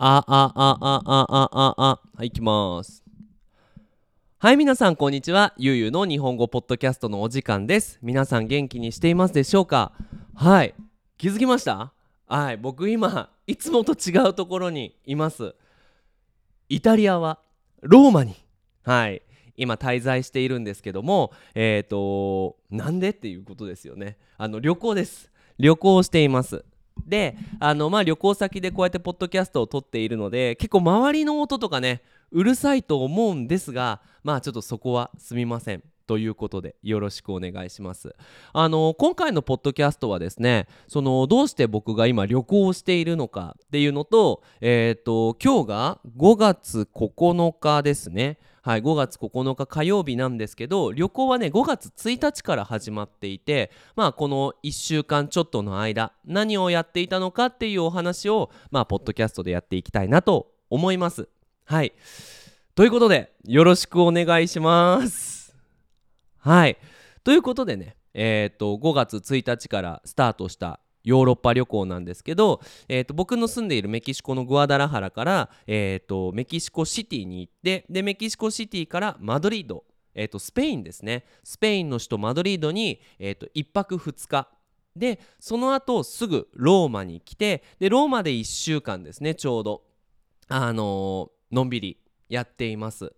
あ、あ、あ、あ、あ、あ、あ、あ。はい、いきます。はい、皆さん、こんにちは。ゆうゆうの日本語ポッドキャストのお時間です。皆さん、元気にしていますでしょうか？はい、気づきました？はい、僕今、いつもと違うところにいます。イタリアはローマに、はい、今滞在しているんですけども、えっ、ー、と、なんで？っていうことですよね。あの、旅行です。旅行をしています。であのまあ旅行先でこうやってポッドキャストを撮っているので結構周りの音とかねうるさいと思うんですがまあちょっとそこはすみません。ということでよろしくお願いします。あの今回のポッドキャストはですねそのどうして僕が今旅行をしているのかっていうのとえっ、と今日が5月9日ですね。はい、5月9日火曜日なんですけど旅行はね5月1日から始まっていてまあこの1週間ちょっとの間何をやっていたのかっていうお話をまあポッドキャストでやっていきたいなと思います。はい。ということでよろしくお願いします。はい。ということでねえっ、と5月1日からスタートしたヨーロッパ旅行なんですけど、えー、と僕の住んでいるメキシコのグアダラハラから、えー、とメキシコシティに行ってでメキシコシティからマドリード、えー、とスペインですね。スペインの首都マドリードに、えー、と1泊2日。でその後すぐローマに来てでローマで1週間ですねちょうど。あのーのんびりやっています。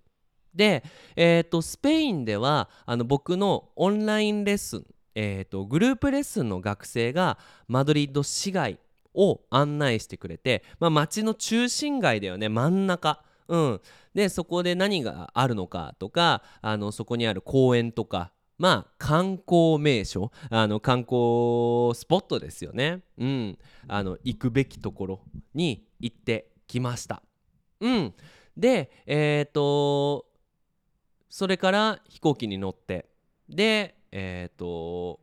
で、えー、とスペインではあの僕のオンラインレッスンえー、とグループレッスンの学生がマドリッド市街を案内してくれて、まあ、街の中心街だよね真ん中、うん、でそこで何があるのかとかあのそこにある公園とかまあ観光名所あの観光スポットですよね、うん、あの行くべきところに行ってきました。うん、でえっ、とそれから飛行機に乗って。でえー、と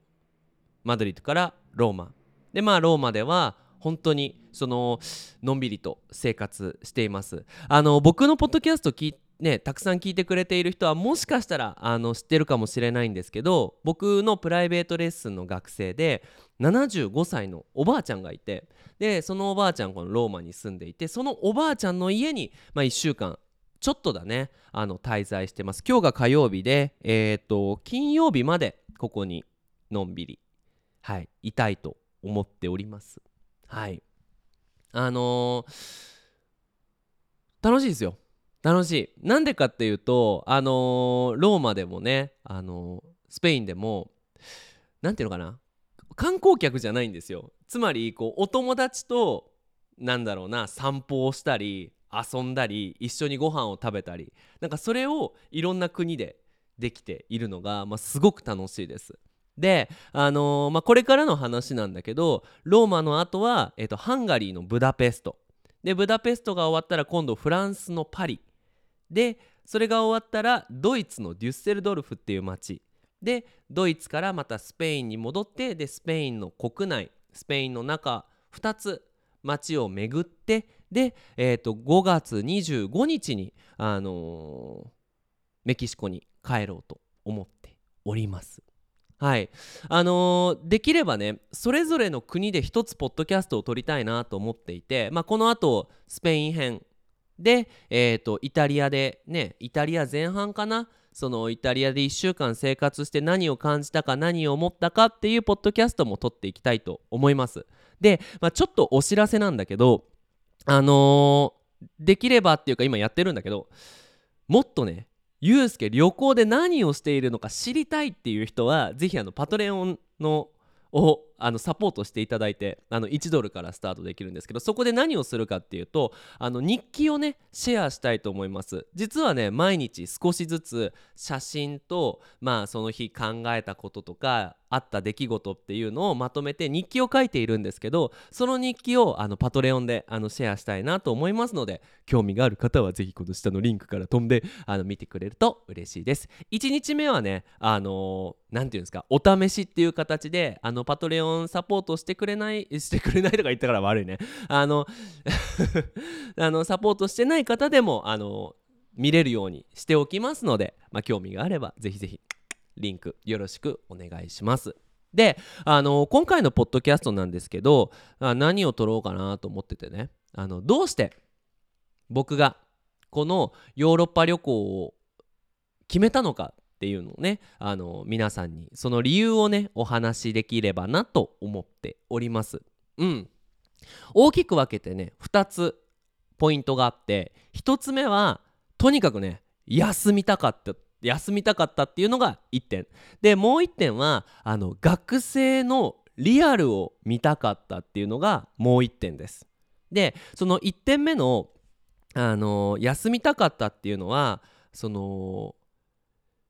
マドリッドからローマ。でまあローマでは本当にそののんびりと生活しています。あの僕のポッドキャストねたくさん聞いてくれている人はもしかしたらあの知ってるかもしれないんですけど僕のプライベートレッスンの学生で75歳のおばあちゃんがいてでそのおばあちゃんこのローマに住んでいてそのおばあちゃんの家に、まあ、1週間ちょっとだねあの滞在してます。今日が火曜日でえっ、ー、と金曜日までここにのんびりはいいたいと思っております。はい。あのー、楽しいですよ。楽しい。なんでかっていうとあのー、ローマでもねあのスペインでも何ていうのかな観光客じゃないんですよ。つまりこうお友達となんだろうな散歩をしたり遊んだり一緒にご飯を食べたりなんかそれをいろんな国でできているのが、まあ、すごく楽しいです。で、あのー、まあ、これからの話なんだけどローマの後は、えーと、ハンガリーのブダペスト。でブダペストが終わったら今度フランスのパリ。でそれが終わったらドイツのデュッセルドルフっていう街。でドイツからまたスペインに戻ってでスペインの国内スペインの中2つ街を巡ってで、えー、と5月25日に、あのー、メキシコに帰ろうと思っております。はいあのー、できればねそれぞれの国で一つポッドキャストを撮りたいなと思っていて、まあ、このあとスペイン編で、えーとイタリアでねイタリア前半かな？そのイタリアで1週間生活して何を感じたか何を思ったかっていうポッドキャストも撮っていきたいと思います。で、まあ、ちょっとお知らせなんだけどあのー、できればっていうか今やってるんだけどもっとねゆうすけ旅行で何をしているのか知りたいっていう人は是非あのパトレオンのをあのサポートしていただいてあの1ドルからスタートできるんですけどそこで何をするかっていうとあの日記をねシェアしたいと思います。実はね毎日少しずつ写真とまあその日考えたこととかあった出来事っていうのをまとめて日記を書いているんですけどその日記をあのパトレオンであのシェアしたいなと思いますので興味がある方はぜひこの下のリンクから飛んであの見てくれると嬉しいです。1日目はねあの何て言うんですかお試しっていう形であのパトレオンサポートしてくれない してくれないとか言ったから悪いねあの あのサポートしてない方でもあの見れるようにしておきますので、まあ、興味があればぜひぜひリンクよろしくお願いします。であの今回のポッドキャストなんですけど何を撮ろうかなと思っててねあのどうして僕がこのヨーロッパ旅行を決めたのかっていうのをねあの皆さんにその理由をねお話しできればなと思っております。うん。大きく分けてね2つポイントがあって1つ目はとにかくね休みたかった休みたかったっていうのが1点。でもう1点はあの学生のリアルを見たかったっていうのがもう1点です。でその1点目のあの休みたかったっていうのはその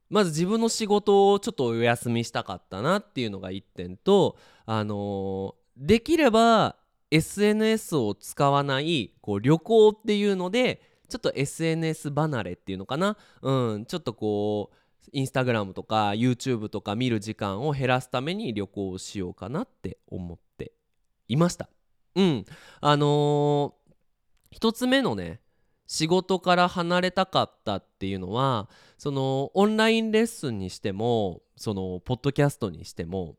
まず自分の仕事をちょっとお休みしたかったなっていうのが1点とあのできれば SNS を使わないこう旅行っていうのでちょっと SNS 離れっていうのかな。うんちょっとこうインスタグラムとか YouTube とか見る時間を減らすために旅行をしようかなって思っていました。うんあのー、一つ目のね仕事から離れたかったっていうのはそのオンラインレッスンにしてもそのポッドキャストにしても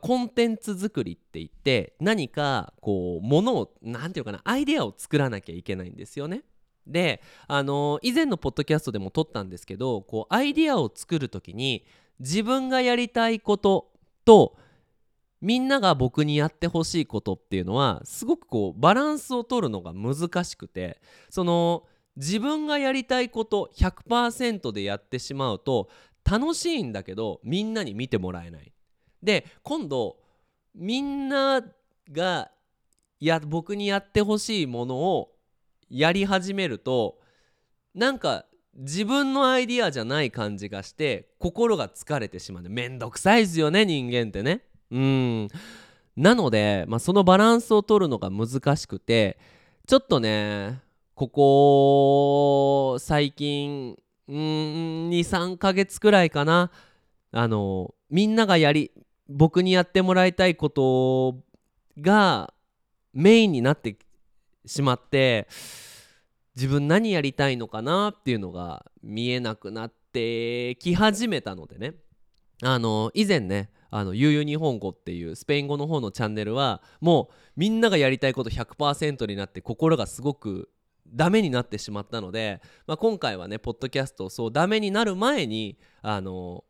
コンテンツ作りって言って何かこうものを何て言うかなアイデアを作らなきゃいけないんですよね。であの以前のポッドキャストでも撮ったんですけどこうアイデアを作る時に自分がやりたいこととみんなが僕にやってほしいことっていうのはすごくこうバランスを取るのが難しくてその自分がやりたいこと100%でやってしまうと楽しいんだけどみんなに見てもらえないで今度みんながや僕にやってほしいものをやり始めるとなんか自分のアイディアじゃない感じがして心が疲れてしまうめんどくさいですよね人間ってね。うん。なので、まあ、そのバランスを取るのが難しくてちょっとねここ最近うん23ヶ月くらいかな。あのみんながやり僕にやってもらいたいことがメインになってしまって自分何やりたいのかなっていうのが見えなくなってき始めたのでね。あの以前ねあのゆう日本語っていうスペイン語の方のチャンネルはもうみんながやりたいこと100%になって心がすごくダメになってしまったので、まあ、今回はねポッドキャストをそうダメになる前にあの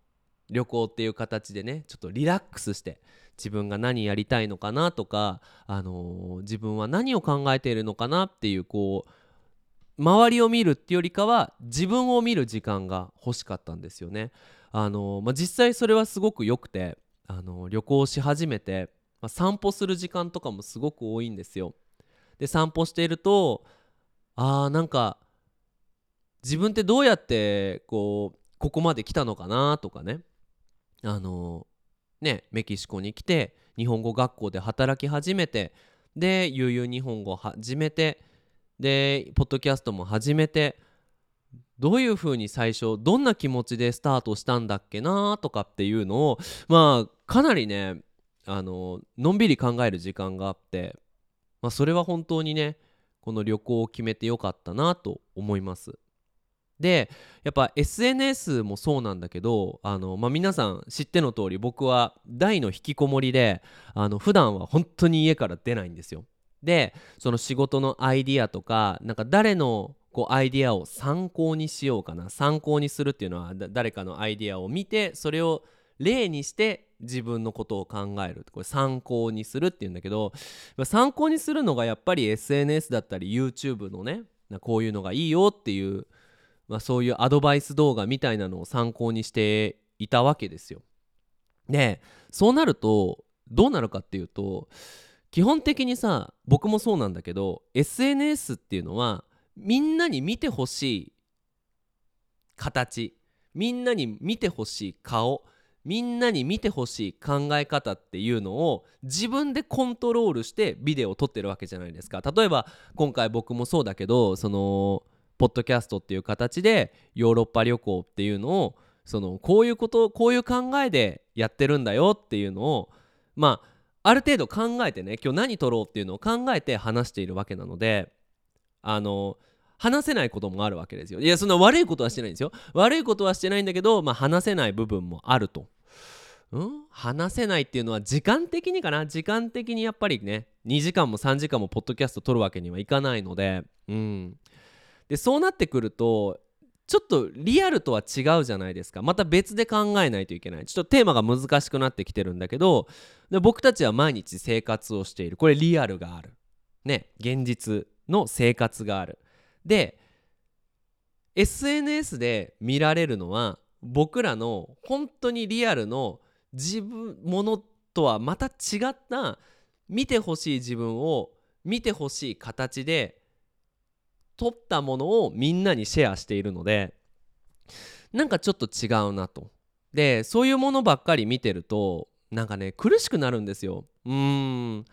旅行っていう形でねちょっとリラックスして自分が何やりたいのかなとか、あの、自分は何を考えているのかなっていうこう周りを見るっていうよりかは自分を見る時間が欲しかったんですよね。あの、まあ、実際それはすごく良くて、あの、旅行し始めて、まあ、散歩する時間とかもすごく多いんですよ。で散歩しているとあーなんか自分ってどうやってこうここまで来たのかなとかね。あのねメキシコに来て日本語学校で働き始めてで悠々日本語始めてでポッドキャストも始めてどういうふうに最初どんな気持ちでスタートしたんだっけなとかっていうのをまあかなりねあののんびり考える時間があって、まあ、それは本当にねこの旅行を決めてよかったなと思います。でやっぱ SNS もそうなんだけどあの、まあ、皆さん知っての通り僕は大の引きこもりであの普段は本当に家から出ないんですよ。でその仕事のアイディアとかなんか誰のこうアイディアを参考にしようかな参考にするっていうのは誰かのアイディアを見てそれを例にして自分のことを考えるこれ参考にするっていうんだけど参考にするのがやっぱり SNS だったり YouTube のねこういうのがいいよっていうまあ、そういうアドバイス動画みたいなのを参考にしていたわけですよ。でそうなるとどうなるかっていうと基本的にさ僕もそうなんだけど SNS っていうのはみんなに見てほしい形みんなに見てほしい顔みんなに見てほしい考え方っていうのを自分でコントロールしてビデオを撮ってるわけじゃないですか。例えば今回僕もそうだけどそのポッドキャストっていう形でヨーロッパ旅行っていうのをそのこういうことこういう考えでやってるんだよっていうのをまあある程度考えてね今日何撮ろうっていうのを考えて話しているわけなのであの話せないこともあるわけですよ。いやそんな悪いことはしてないんですよ。悪いことはしてないんだけど、まあ、話せない部分もあると。うん？話せないっていうのは時間的にかな？時間的にやっぱりね2時間も3時間もポッドキャスト撮るわけにはいかないので。うん。でそうなってくるとちょっとリアルとは違うじゃないですか。また別で考えないといけない。ちょっとテーマが難しくなってきてるんだけどで僕たちは毎日生活をしている。これリアルがある。ね現実の生活がある。で SNS で見られるのは僕らの本当にリアルの自分ものとはまた違った見てほしい自分を見てほしい形で撮ったものをみんなにシェアしているのでなんかちょっと違うなと。でそういうものばっかり見てるとなんかね苦しくなるんですよ。うーん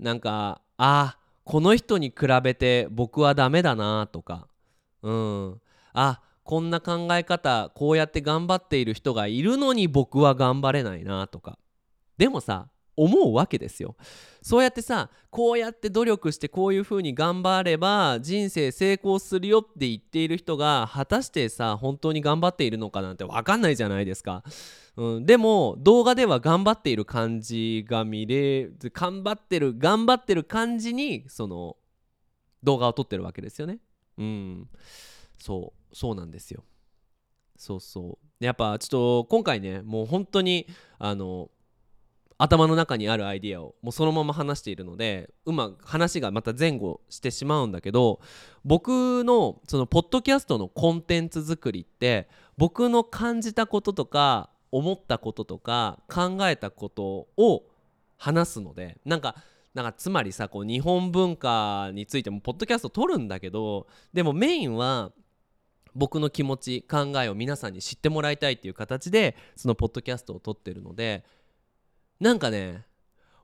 なんかあこの人に比べて僕はダメだなとかうんあこんな考え方こうやって頑張っている人がいるのに僕は頑張れないなとか。でもさ思うわけですよ。そうやってさこうやって努力してこういう風に頑張れば人生成功するよって言っている人が果たしてさ本当に頑張っているのかなんて分かんないじゃないですか、うん、でも動画では頑張っている感じが見れ頑張ってる頑張ってる感じにその動画を撮ってるわけですよね。うん。そう。そうなんですよ。そうそう。やっぱちょっと今回ねもう本当にあの頭の中にあるアイディアをもうそのまま話しているのでうまく話がまた前後してしまうんだけど僕のそのポッドキャストのコンテンツ作りって僕の感じたこととか思ったこととか考えたことを話すのでなんかなんかつまりさこう日本文化についてもポッドキャスト撮るんだけどでもメインは僕の気持ち考えを皆さんに知ってもらいたいっていう形でそのポッドキャストを撮ってるのでなんかね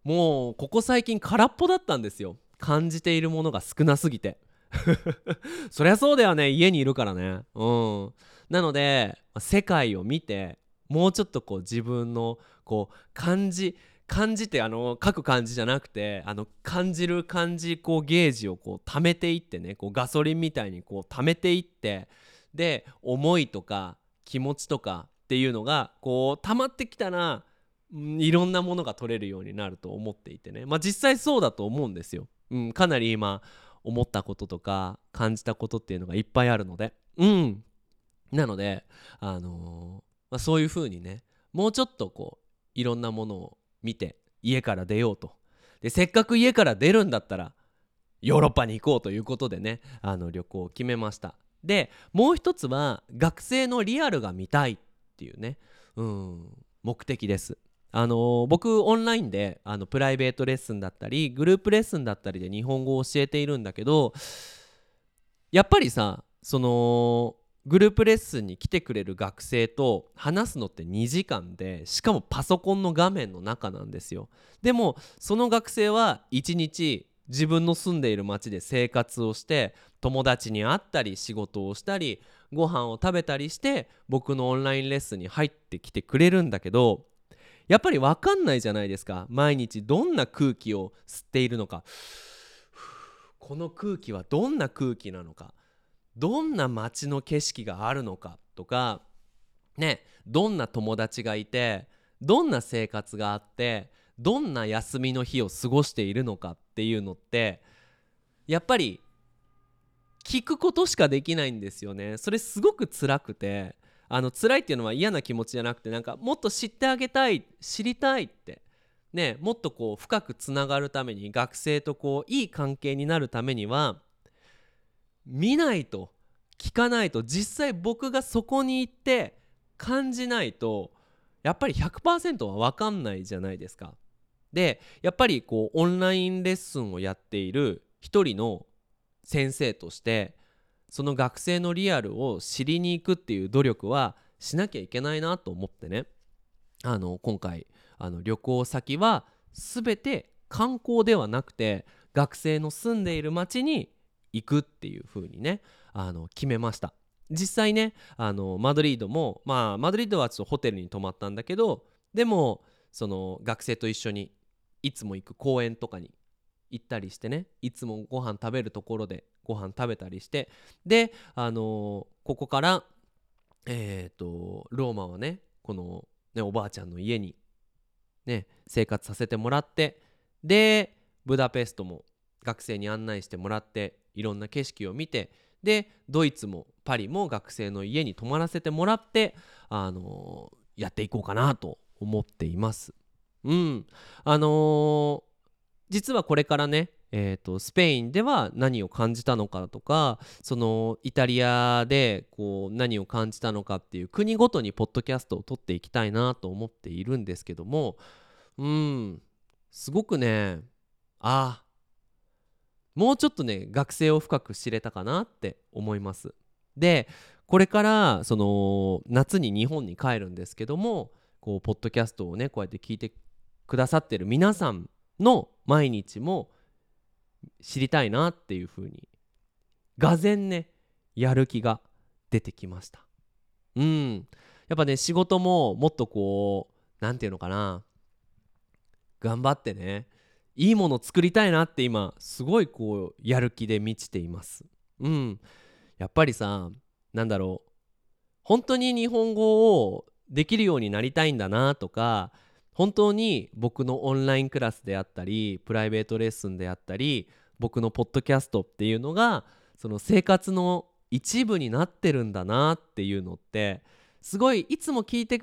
もうここ最近空っぽだったんですよ。感じているものが少なすぎて。そりゃそうだよね。家にいるからね。うん。なので世界を見てもうちょっとこう自分のこう感じ感じてあの書く感じじゃなくてあの感じる感じこうゲージをこう貯めていってねこうガソリンみたいにこう貯めていってで思いとか気持ちとかっていうのがこう溜まってきたらいろんなものが取れるようになると思っていてね。まあ実際そうだと思うんですよ、うん、かなり今思ったこととか感じたことっていうのがいっぱいあるので。うん。なのであのー、まあ、そういう風にねもうちょっとこういろんなものを見て家から出ようと。でせっかく家から出るんだったらヨーロッパに行こうということでねあの旅行を決めました。でもう一つは学生のリアルが見たいっていうね。うん。目的です。あの僕オンラインであのプライベートレッスンだったりグループレッスンだったりで日本語を教えているんだけどやっぱりさそのグループレッスンに来てくれる学生と話すのって2時間でしかもパソコンの画面の中なんですよ。でもその学生は1日自分の住んでいる町で生活をして友達に会ったり仕事をしたりご飯を食べたりして僕のオンラインレッスンに入ってきてくれるんだけどやっぱり分かんないじゃないですか。毎日どんな空気を吸っているのか。この空気はどんな空気なのか。どんな街の景色があるのか。とかねどんな友達がいてどんな生活があってどんな休みの日を過ごしているのかっていうのってやっぱり聞くことしかできないんですよねそれすごく辛くてあの辛いっていうのは嫌な気持ちじゃなくてなんかもっと知ってあげたい知りたいってねもっとこう深くつながるために学生とこういい関係になるためには見ないと聞かないと実際僕がそこに行って感じないとやっぱり100%は分かんないじゃないですか。でやっぱりこうオンラインレッスンをやっている一人の先生としてその学生のリアルを知りに行くっていう努力はしなきゃいけないなと思ってね。あの今回あの旅行先は全て観光ではなくて学生の住んでいる町に行くっていう風にねあの決めました。実際ねあのマドリードもまあマドリードはちょっとホテルに泊まったんだけどでもその学生と一緒にいつも行く公園とかに行ったりしてねいつもご飯食べるところでご飯食べたりしてであのー、ここからえっ、ー、とローマはねこのねおばあちゃんの家にね生活させてもらってでブダペストも学生に案内してもらっていろんな景色を見てでドイツもパリも学生の家に泊まらせてもらってあのー、やっていこうかなと思っています。うんあのー、実はこれからねえーと、スペインでは何を感じたのかとかそのイタリアでこう何を感じたのかっていう国ごとにポッドキャストを撮っていきたいなと思っているんですけどもうんすごくねあもうちょっとね学生を深く知れたかなって思います。でこれからその夏に日本に帰るんですけどもこうポッドキャストをねこうやって聞いてくださってる皆さんの毎日も知りたいなっていう風にがぜねやる気が出てきました。うん。やっぱね仕事ももっとこう何て言うのかな。頑張ってねいいもの作りたいなって今すごいこうやる気で満ちています。うん。やっぱりさなんだろう。本当に日本語をできるようになりたいんだなとか本当に僕のオンラインクラスであったりプライベートレッスンであったり僕のポッドキャストっていうのがその生活の一部になってるんだなっていうのってすごいいつも聞いて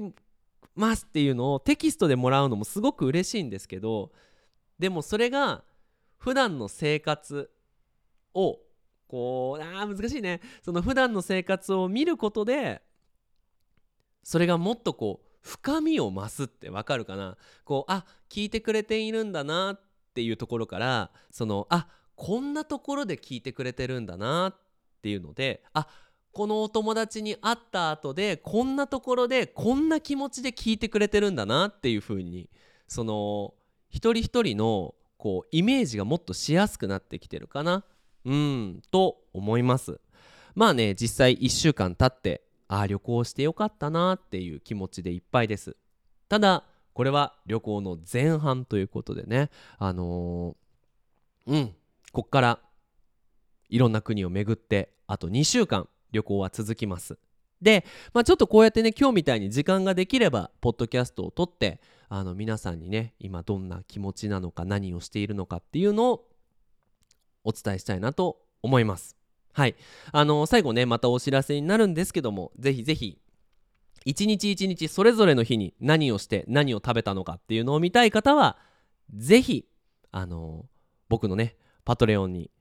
ますっていうのをテキストでもらうのもすごく嬉しいんですけどでもそれが普段の生活をこうあ難しいね。その普段の生活を見ることでそれがもっとこう深みを増すってわかるかな？こうあ聞いてくれているんだなっていうところからそのあこんなところで聞いてくれてるんだなっていうのであこのお友達に会った後でこんなところでこんな気持ちで聞いてくれてるんだなっていう風にその一人一人のこうイメージがもっとしやすくなってきてるかな？うんと思います。まあね実際1週間経ってああ旅行してよかったなっていう気持ちでいっぱいです。ただこれは旅行の前半ということでねあのー、うんこっからいろんな国を巡ってあと2週間旅行は続きます。で、まあ、ちょっとこうやってね今日みたいに時間ができればポッドキャストを撮ってあの皆さんにね今どんな気持ちなのか何をしているのかっていうのをお伝えしたいなと思います。はい。あの最後ねまたお知らせになるんですけどもぜひぜひ一日一日それぞれの日に何をして何を食べたのかっていうのを見たい方はぜひあの僕のねパトレオンに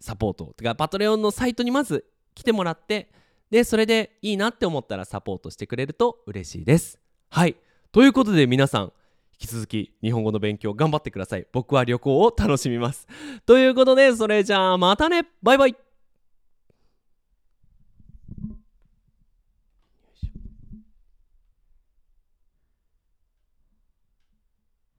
サポートてかパトレオンのサイトにまず来てもらってでそれでいいなって思ったらサポートしてくれると嬉しいです。はい。ということで皆さん引き続き日本語の勉強頑張ってください。僕は旅行を楽しみます。ということでそれじゃあまたね。バイバイ。